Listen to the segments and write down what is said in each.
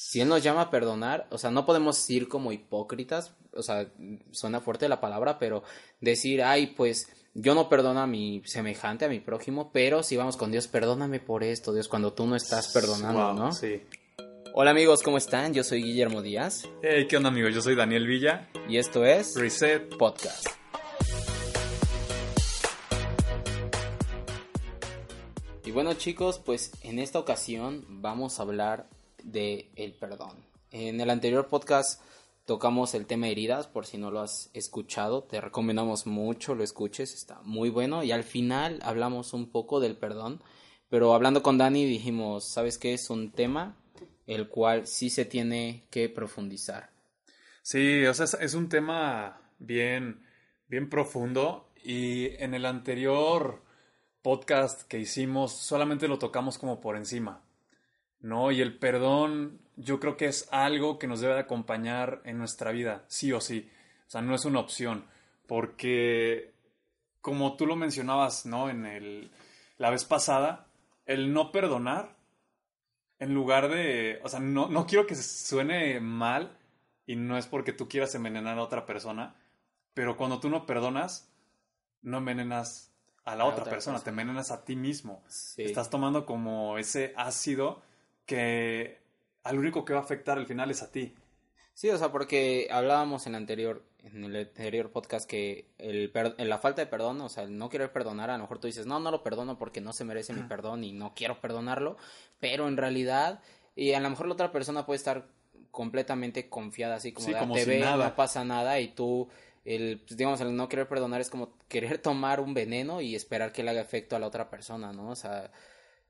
si Él nos llama a perdonar, o sea, no podemos ir como hipócritas, o sea, suena fuerte la palabra, pero decir, ay, pues yo no perdono a mi semejante, a mi prójimo, pero si vamos con Dios, perdóname por esto, Dios, cuando tú no estás perdonando, ¿no? Sí. Hola amigos, ¿cómo están? Yo soy Guillermo Díaz. Hey, ¿qué onda amigos? Yo soy Daniel Villa. Y esto es Reset Podcast. Y bueno chicos, pues en esta ocasión vamos a hablar de el perdón. En el anterior podcast tocamos el tema heridas, por si no lo has escuchado, te recomendamos mucho lo escuches, está muy bueno. Y al final hablamos un poco del perdón, pero hablando con Dani dijimos, ¿sabes qué? Es un tema el cual sí se tiene que profundizar. Sí, o sea, es, un tema bien, bien profundo y en el anterior podcast que hicimos solamente lo tocamos como por encima. ¿No? Y el perdón yo creo que es algo que nos debe acompañar en nuestra vida, sí o sí. O sea, no es una opción, porque como tú lo mencionabas, ¿no? En el, la vez pasada, el no perdonar, en lugar de, o sea, no, no quiero que suene mal y no es porque tú quieras envenenar a otra persona, pero cuando tú no perdonas, no envenenas a la, otra, persona, te envenenas a ti mismo. Estás tomando como ese ácido que al único que va a afectar al final es a ti. Sí, o sea, porque hablábamos en el anterior, en el anterior podcast que el la falta de perdón, o sea, el no querer perdonar, a lo mejor tú dices, no, no lo perdono porque no se merece mi perdón y no quiero perdonarlo, pero en realidad, y a lo mejor la otra persona puede estar completamente confiada, así como, de, te ve, no pasa nada y tú el, pues, digamos, el no querer perdonar es como querer tomar un veneno y esperar que le haga efecto a la otra persona, ¿no? O sea,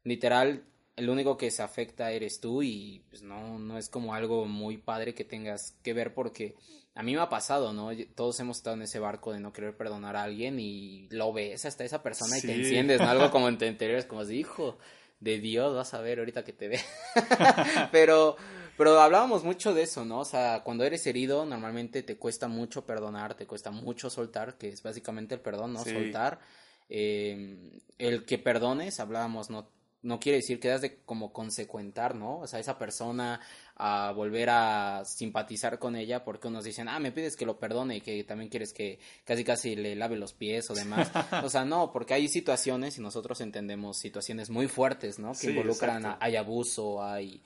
literal, el único que se afecta eres tú y pues no, no es como algo muy padre que tengas que ver porque a mí me ha pasado, ¿no? Todos hemos estado en ese barco de no querer perdonar a alguien y lo ves hasta esa persona y te enciendes, ¿no? Algo como en tu interior, es como hijo de Dios, vas a ver ahorita que te ve. pero, pero hablábamos mucho de eso, ¿no? O sea, cuando eres herido, normalmente te cuesta mucho perdonar, te cuesta mucho soltar, que es básicamente el perdón, ¿no? Soltar. Eh, el que perdones, hablábamos, ¿no? No quiere decir que das de como consecuentar, ¿no? O sea, esa persona a volver a simpatizar con ella porque unos dicen, ah, me pides que lo perdone y que también quieres que casi casi le lave los pies o demás. o sea, no, porque hay situaciones y nosotros entendemos situaciones muy fuertes, ¿no? Que involucran, hay abuso, hay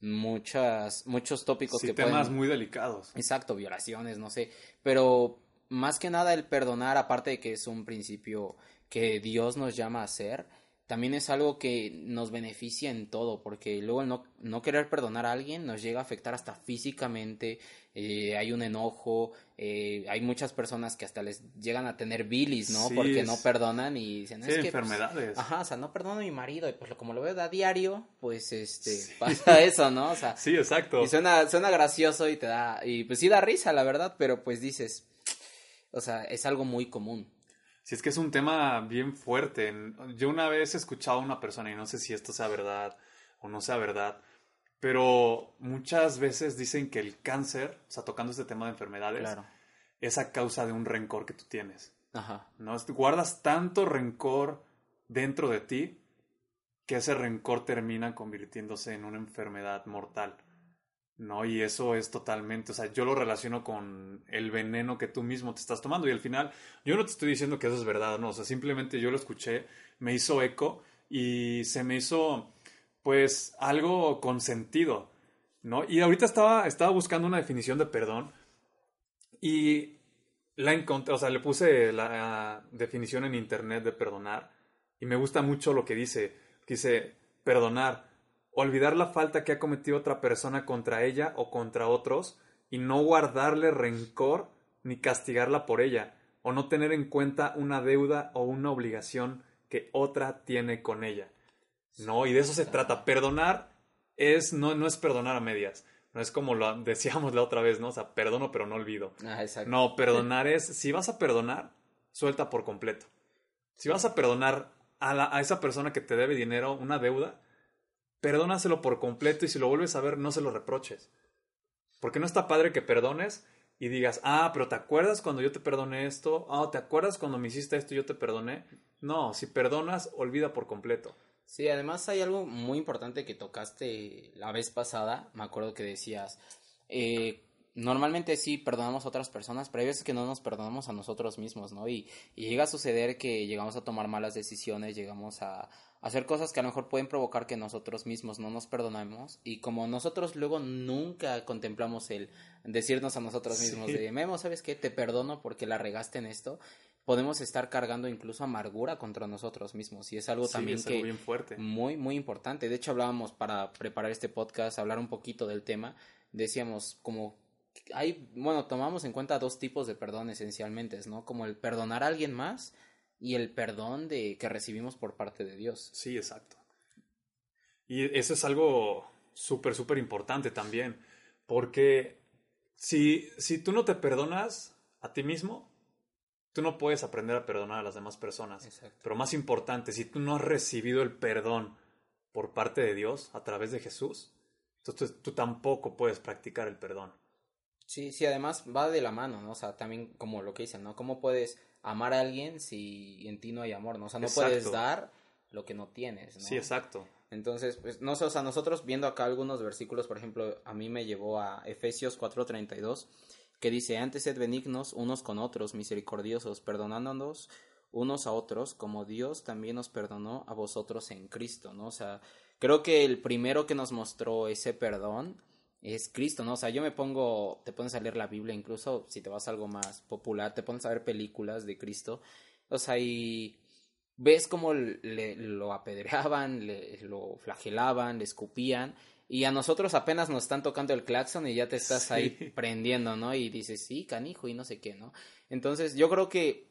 muchas, muchos tópicos sí, que temas muy delicados. Exacto, violaciones, no sé, pero más que nada el perdonar, aparte de que es un principio que Dios nos llama a hacer, también es algo que nos beneficia en todo, porque luego el no, no querer perdonar a alguien nos llega a afectar hasta físicamente, eh, hay un enojo, eh, hay muchas personas que hasta les llegan a tener bilis, ¿no? porque no perdonan y dicen, es que, pues, enfermedades. ajá, o sea, no perdono a mi marido, y pues como lo veo a diario, pues este, pasa eso, ¿no? O sea, sí, exacto. Y suena, suena gracioso y te da, y pues sí da risa, la verdad, pero pues dices, o sea, es algo muy común. Si es que es un tema bien fuerte. Yo una vez he escuchado a una persona, y no sé si esto sea verdad o no sea verdad, pero muchas veces dicen que el cáncer, o sea, tocando este tema de enfermedades, es a causa de un rencor que tú tienes. Ajá. ¿no? Guardas tanto rencor dentro de ti que ese rencor termina convirtiéndose en una enfermedad mortal. ¿No? Y eso es totalmente, o sea, yo lo relaciono con el veneno que tú mismo te estás tomando y al final yo no te estoy diciendo que eso es verdad, no, o sea, simplemente yo lo escuché, me hizo eco y se me hizo pues algo con sentido, ¿no? Y ahorita estaba, estaba buscando una definición de perdón y la encontré, o sea, le puse la definición en internet de perdonar y me gusta mucho lo que dice, dice perdonar olvidar la falta que ha cometido otra persona contra ella o contra otros y no guardarle rencor ni castigarla por ella, o no tener en cuenta una deuda o una obligación que otra tiene con ella. No, y de eso se trata. Perdonar es, no, no es perdonar a medias. No es como lo decíamos la otra vez, ¿no? O sea, perdono pero no olvido. Ah, exacto. No, perdonar es, si vas a perdonar, suelta por completo. Si vas a perdonar a, a esa persona que te debe dinero, una deuda, perdónaselo por completo y si lo vuelves a ver, no se lo reproches. Porque no está padre que perdones y digas, ah, pero ¿te acuerdas cuando yo te perdoné esto? Ah, ¿te acuerdas cuando me hiciste esto y yo te perdoné? No, si perdonas, olvida por completo. Sí, además hay algo muy importante que tocaste la vez pasada. Me acuerdo que decías, eh, normalmente sí perdonamos a otras personas, pero hay veces que no nos perdonamos a nosotros mismos, ¿no? Y, y llega a suceder que llegamos a tomar malas decisiones, llegamos a, hacer cosas que a lo mejor pueden provocar que nosotros mismos no nos perdonemos y como nosotros luego nunca contemplamos el decirnos a nosotros mismos de Memo, ¿sabes qué? Te perdono porque la regaste en esto, podemos estar cargando incluso amargura contra nosotros mismos y es algo también que bien fuerte. muy muy importante. De hecho hablábamos para preparar este podcast, hablar un poquito del tema, decíamos como hay, bueno, tomamos en cuenta dos tipos de perdón esencialmente, ¿no? Como el perdonar a alguien más y el perdón de que recibimos por parte de Dios. Sí, exacto. Y eso es algo súper, súper importante también, porque si, si tú no te perdonas a ti mismo, tú no puedes aprender a perdonar a las demás personas. Exacto. Pero más importante, si tú no has recibido el perdón por parte de Dios a través de Jesús, entonces tú tampoco puedes practicar el perdón. Sí, sí, además va de la mano, ¿no? O sea, también como lo que dicen, ¿no? ¿Cómo puedes amar a alguien si en ti no hay amor, ¿no? O sea, no puedes dar lo que no tienes, ¿no? Sí, exacto. Entonces, pues, no sé, o sea, nosotros viendo acá algunos versículos, por ejemplo, a mí me llevó a Efesios 4:32, que dice, antes sed benignos unos con otros, misericordiosos, perdonándonos unos a otros, como Dios también nos perdonó a vosotros en Cristo, ¿no? O sea, creo que el primero que nos mostró ese perdón es Cristo, ¿no? O sea, yo me pongo, te pones a leer la Biblia, incluso si te vas a algo más popular, te pones a ver películas de Cristo, o sea, y ves cómo le, lo apedreaban, le, lo flagelaban, le escupían, y a nosotros apenas nos están tocando el claxon y ya te estás ahí prendiendo, ¿no? Y dices, sí, canijo, y no sé qué, ¿no? Entonces, yo creo que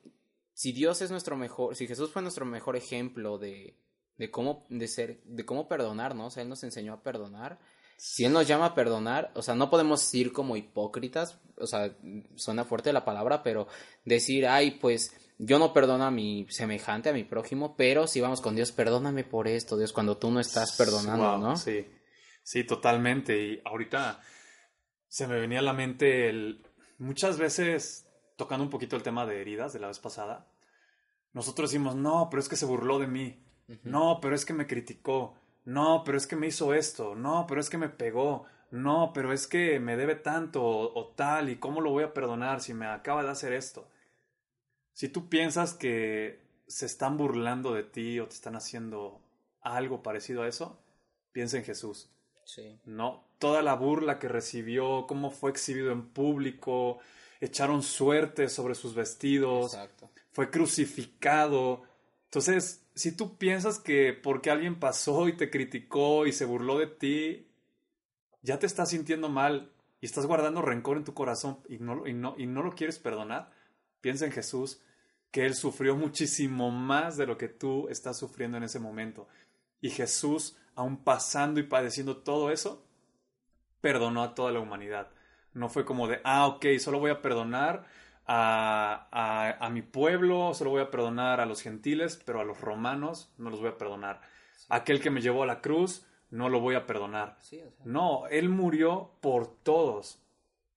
si Dios es nuestro mejor, si Jesús fue nuestro mejor ejemplo de, de cómo, de ser, de cómo perdonar, ¿no? O sea, Él nos enseñó a perdonar, si Él nos llama a perdonar, o sea, no podemos ir como hipócritas, o sea, suena fuerte la palabra, pero decir, ay, pues yo no perdono a mi semejante, a mi prójimo, pero si vamos con Dios, perdóname por esto, Dios, cuando tú no estás perdonando, ¿no? Sí, sí, totalmente. Y ahorita se me venía a la mente el, muchas veces, tocando un poquito el tema de heridas de la vez pasada, nosotros decimos, no, pero es que se burló de mí, no, pero es que me criticó, no, pero es que me hizo esto, no, pero es que me pegó, no, pero es que me debe tanto o, tal, y cómo lo voy a perdonar si me acaba de hacer esto. Si tú piensas que se están burlando de ti o te están haciendo algo parecido a eso, piensa en Jesús. Sí. No, toda la burla que recibió, cómo fue exhibido en público, echaron suerte sobre sus vestidos, Exacto. fue crucificado. Entonces, si tú piensas que porque alguien pasó y te criticó y se burló de ti, ya te estás sintiendo mal y estás guardando rencor en tu corazón y no, y no, y no lo quieres perdonar, piensa en Jesús, que Él sufrió muchísimo más de lo que tú estás sufriendo en ese momento. Y Jesús, aún pasando y padeciendo todo eso, perdonó a toda la humanidad. No fue como de, ah, ok, solo voy a perdonar a, mi pueblo, solo voy a perdonar a los gentiles, pero a los romanos no los voy a perdonar. Aquel que me llevó a la cruz, no lo voy a perdonar. No, Él murió por todos.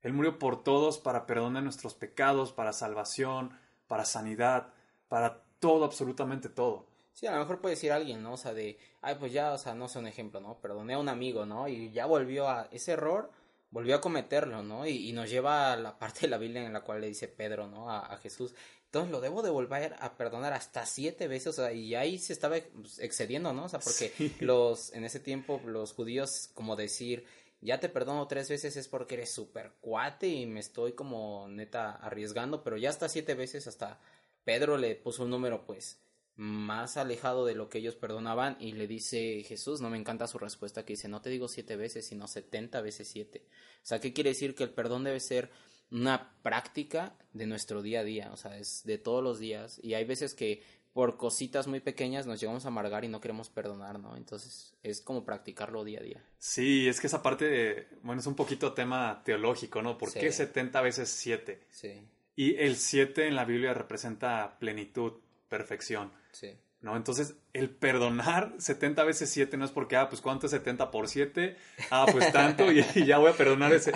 Él murió por todos para perdonar nuestros pecados, para salvación, para sanidad, para todo, absolutamente todo. Sí, a lo mejor puede decir alguien, ¿no? O sea, de, ay, pues ya, o sea, no sé un ejemplo, ¿no? Perdoné a un amigo, ¿no? Y ya volvió a ese error, volvió a cometerlo, ¿no? Y, nos lleva a la parte de la Biblia en la cual le dice Pedro, ¿no? A, Jesús. Entonces lo debo de volver a perdonar hasta siete veces, o sea, y ahí se estaba excediendo, ¿no? O sea, porque los, en ese tiempo, los judíos, como decir, ya te perdono tres veces es porque eres súper cuate y me estoy como neta arriesgando, pero ya hasta siete veces hasta Pedro le puso un número, pues, más alejado de lo que ellos perdonaban y le dice Jesús, no me encanta su respuesta que dice, no te digo siete veces, sino setenta veces siete. O sea, ¿qué quiere decir? Que el perdón debe ser una práctica de nuestro día a día, o sea, es de todos los días y hay veces que por cositas muy pequeñas nos llegamos a amargar y no queremos perdonar, ¿no? Entonces es como practicarlo día a día. Sí, es que esa parte, bueno, es un poquito tema teológico, ¿no? ¿Por qué 70 veces 7? Sí. Y el 7 en la Biblia representa plenitud, perfección. Sí. ¿no? Entonces, el perdonar 70 veces 7 no es porque, ah, pues ¿cuánto es 70 por 7? Ah, pues tanto y, ya voy a perdonar ese...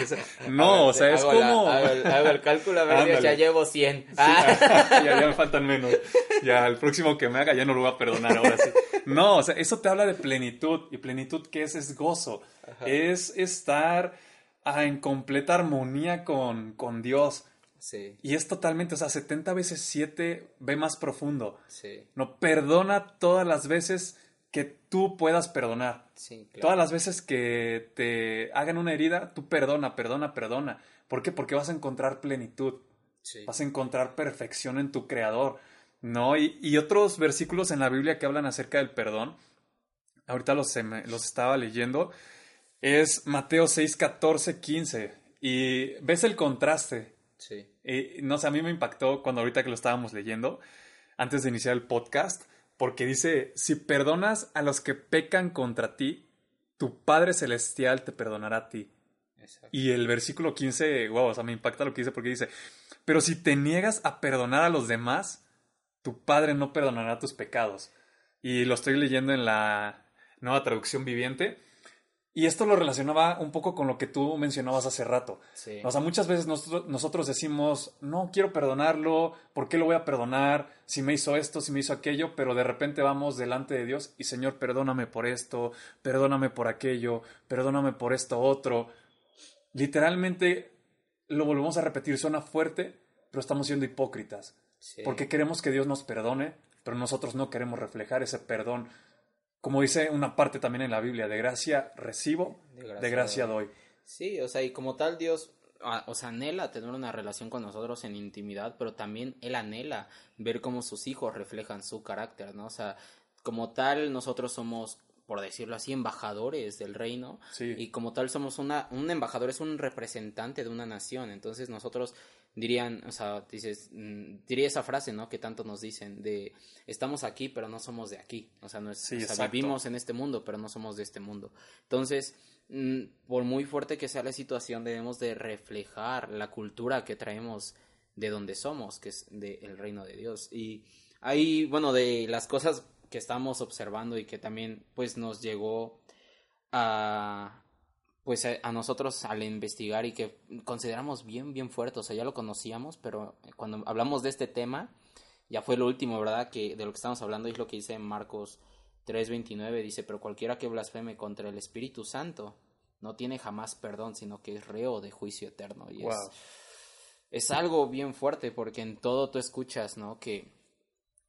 No, o sea, es como... ver, el cálculo, a ver, ya llevo 100. Ah. ya, ya me faltan menos. Ya, el próximo que me haga ya no lo voy a perdonar ahora sí. No, o sea, eso te habla de plenitud. ¿Y plenitud qué es? Es gozo. Es estar ah, en completa armonía con, con Dios. Sí, Y es totalmente, o sea, 70 veces 7 ve más profundo. sí, No, perdona todas las veces que tú puedas perdonar. sí, claro. Todas las veces que te hagan una herida, tú perdona, perdona, perdona. ¿Por qué? Porque vas a encontrar plenitud. Sí, Vas a encontrar perfección en tu creador. ¿No? Y, y otros versículos en la Biblia que hablan acerca del perdón. Ahorita los estaba leyendo. Es Mateo 6, 14, 15. Y ves el contraste. Sí, Y, no sé, a mí me impactó cuando ahorita que lo estábamos leyendo, antes de iniciar el podcast, porque dice, si perdonas a los que pecan contra ti, tu Padre Celestial te perdonará a ti. exacto. Y el versículo 15, wow, o sea, me impacta lo que dice porque dice, pero si te niegas a perdonar a los demás, tu Padre no perdonará tus pecados. Y lo estoy leyendo en la nueva traducción viviente. Y esto lo relacionaba un poco con lo que tú mencionabas hace rato. Sí, O sea, muchas veces nosotros, nosotros decimos, no quiero perdonarlo, ¿por qué lo voy a perdonar? Si me hizo esto, si me hizo aquello, pero de repente vamos delante de Dios y Señor, perdóname por esto, perdóname por aquello, perdóname por esto otro. Literalmente lo volvemos a repetir, suena fuerte, pero estamos siendo hipócritas, sí. porque queremos que Dios nos perdone, pero nosotros no queremos reflejar ese perdón. Como dice una parte también en la Biblia, de gracia recibo, De gracia de gracia doy. doy. Sí, o sea, y como tal Dios, ah, o sea, anhela tener una relación con nosotros en intimidad, pero también Él anhela ver cómo sus hijos reflejan su carácter, ¿no? O sea, como tal nosotros somos, por decirlo así, embajadores del reino, Sí. y como tal somos una, un embajador, es un representante de una nación, entonces nosotros dirían, o sea, dices, mm, diría esa frase, ¿no? Que tanto nos dicen de, estamos aquí, pero no somos de aquí, o sea, no es, Sí, o sea, vivimos en este mundo, pero no somos de este mundo. Entonces, mm, por muy fuerte que sea la situación, debemos de reflejar la cultura que traemos de donde somos, que es del reino de Dios. Y ahí, bueno, de las cosas que estamos observando y que también, pues, nos llegó a pues a, a nosotros al investigar y que consideramos bien bien fuerte, o sea, ya lo conocíamos, pero cuando hablamos de este tema ya fue lo último, ¿verdad? Que de lo que estamos hablando es lo que dice en Marcos 3:29 dice, "Pero cualquiera que blasfeme contra el Espíritu Santo no tiene jamás perdón, sino que es reo de juicio eterno." Y Wow. es es algo bien fuerte porque en todo tú escuchas, ¿no? Que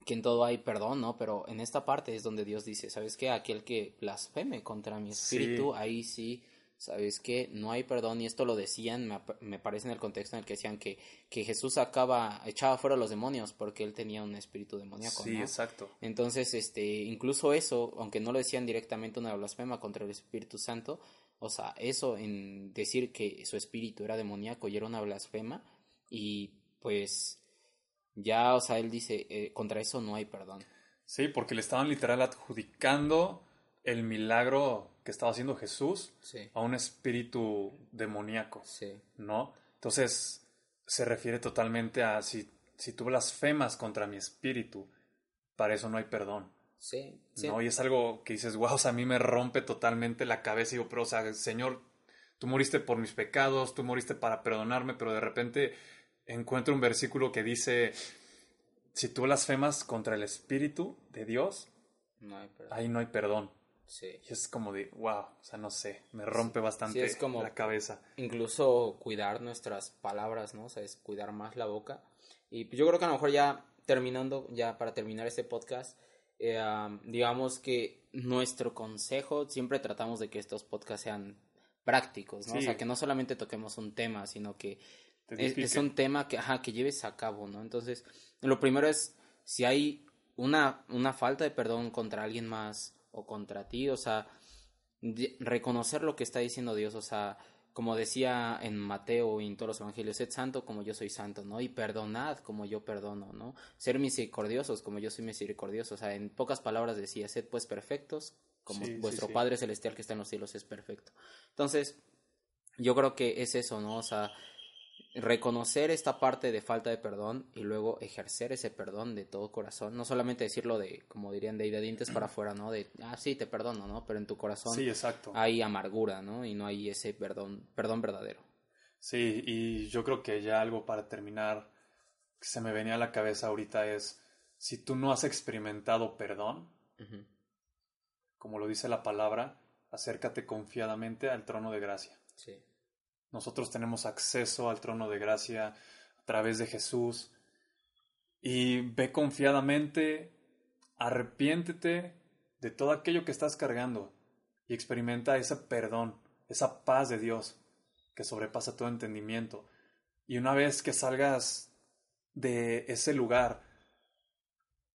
que en todo hay perdón, ¿no? Pero en esta parte es donde Dios dice, ¿sabes qué? Aquel que blasfeme contra mi espíritu, Sí. ahí sí, ¿sabes qué? No hay perdón. Y esto lo decían, me, me parece en el contexto en el que decían que, que Jesús sacaba, echaba fuera a los demonios porque él tenía un espíritu demoníaco, Sí, ¿no? exacto. Entonces, este, incluso eso, aunque no lo decían directamente una blasfema contra el Espíritu Santo, o sea, eso en decir que su espíritu era demoníaco y era una blasfema, y pues ya, o sea, él dice, eh, contra eso no hay perdón. Sí, porque le estaban literal adjudicando el milagro que estaba haciendo Jesús Sí, a un espíritu demoníaco, sí, ¿no? Entonces se refiere totalmente a si, si tú blasfemas contra mi espíritu, para eso no hay perdón, sí, sí. ¿no? Y es algo que dices, wow, o sea, a mí me rompe totalmente la cabeza y digo, pero, o sea, Señor, tú moriste por mis pecados, tú moriste para perdonarme, pero de repente encuentro un versículo que dice, si tú blasfemas contra el espíritu de Dios, no hay ahí no hay perdón. Sí. Y es como de, wow, o sea, no sé, me rompe bastante Sí, es como- la cabeza. incluso cuidar nuestras palabras, ¿no? O sea, es cuidar más la boca. Y yo creo que a lo mejor ya terminando, ya para terminar este podcast, eh, digamos que nuestro consejo, siempre tratamos de que estos podcasts sean prácticos, ¿no? O sea, que no solamente toquemos un tema, sino que es, es un tema que, ajá, que lleves a cabo, ¿no? Entonces, lo primero es si hay una, una falta de perdón contra alguien más o contra ti, o sea, reconocer lo que está diciendo Dios, o sea, como decía en Mateo y en todos los evangelios, sed santo como yo soy santo, ¿no? Y perdonad como yo perdono, ¿no? Ser misericordiosos como yo soy misericordioso, o sea, en pocas palabras decía, sed pues perfectos como Sí, sí, vuestro sí. Padre Celestial que está en los cielos es perfecto. Entonces, yo creo que es eso, ¿no? O sea, reconocer esta parte de falta de perdón y luego ejercer ese perdón de todo corazón, no solamente decirlo de, como dirían, de, de dientes para afuera, ¿no? De, ah, sí, te perdono, ¿no? Pero en tu corazón Sí, exacto. hay amargura, ¿no? Y no hay ese perdón, perdón verdadero. Sí, y yo creo que ya algo para terminar que se me venía a la cabeza ahorita es, si tú no has experimentado perdón, como lo dice la palabra, acércate confiadamente al trono de gracia. Sí. Nosotros tenemos acceso al trono de gracia a través de Jesús. Y ve confiadamente, arrepiéntete de todo aquello que estás cargando y experimenta ese perdón, esa paz de Dios que sobrepasa todo entendimiento. Y una vez que salgas de ese lugar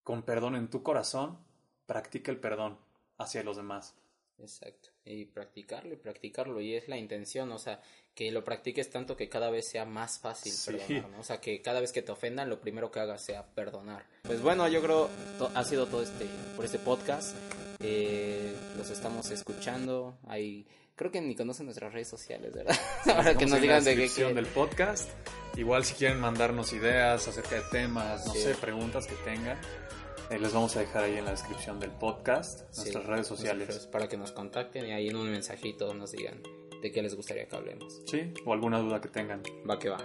con perdón en tu corazón, practica el perdón hacia los demás. Exacto. Y practicarlo y practicarlo. Y es la intención, o sea, que lo practiques tanto que cada vez sea más fácil Sí. perdonar, ¿no? O sea, que cada vez que te ofendan, lo primero que hagas sea perdonar. Pues bueno, yo creo ha sido todo este por este podcast. Eh, los estamos escuchando. Hay, creo que ni conocen nuestras redes sociales, ¿verdad? Ahora que nos digan de qué del podcast. Igual si quieren mandarnos ideas acerca de temas, no Sí. sé, preguntas que tengan, eh, les vamos a dejar ahí en la descripción del podcast, Sí, nuestras redes sociales. Para que nos contacten y ahí en un mensajito nos digan de qué les gustaría que hablemos. Sí, o alguna duda que tengan. Va que va.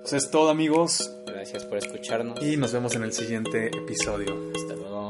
Pues es todo amigos Gracias por escucharnos. y nos vemos en el siguiente episodio. Hasta luego.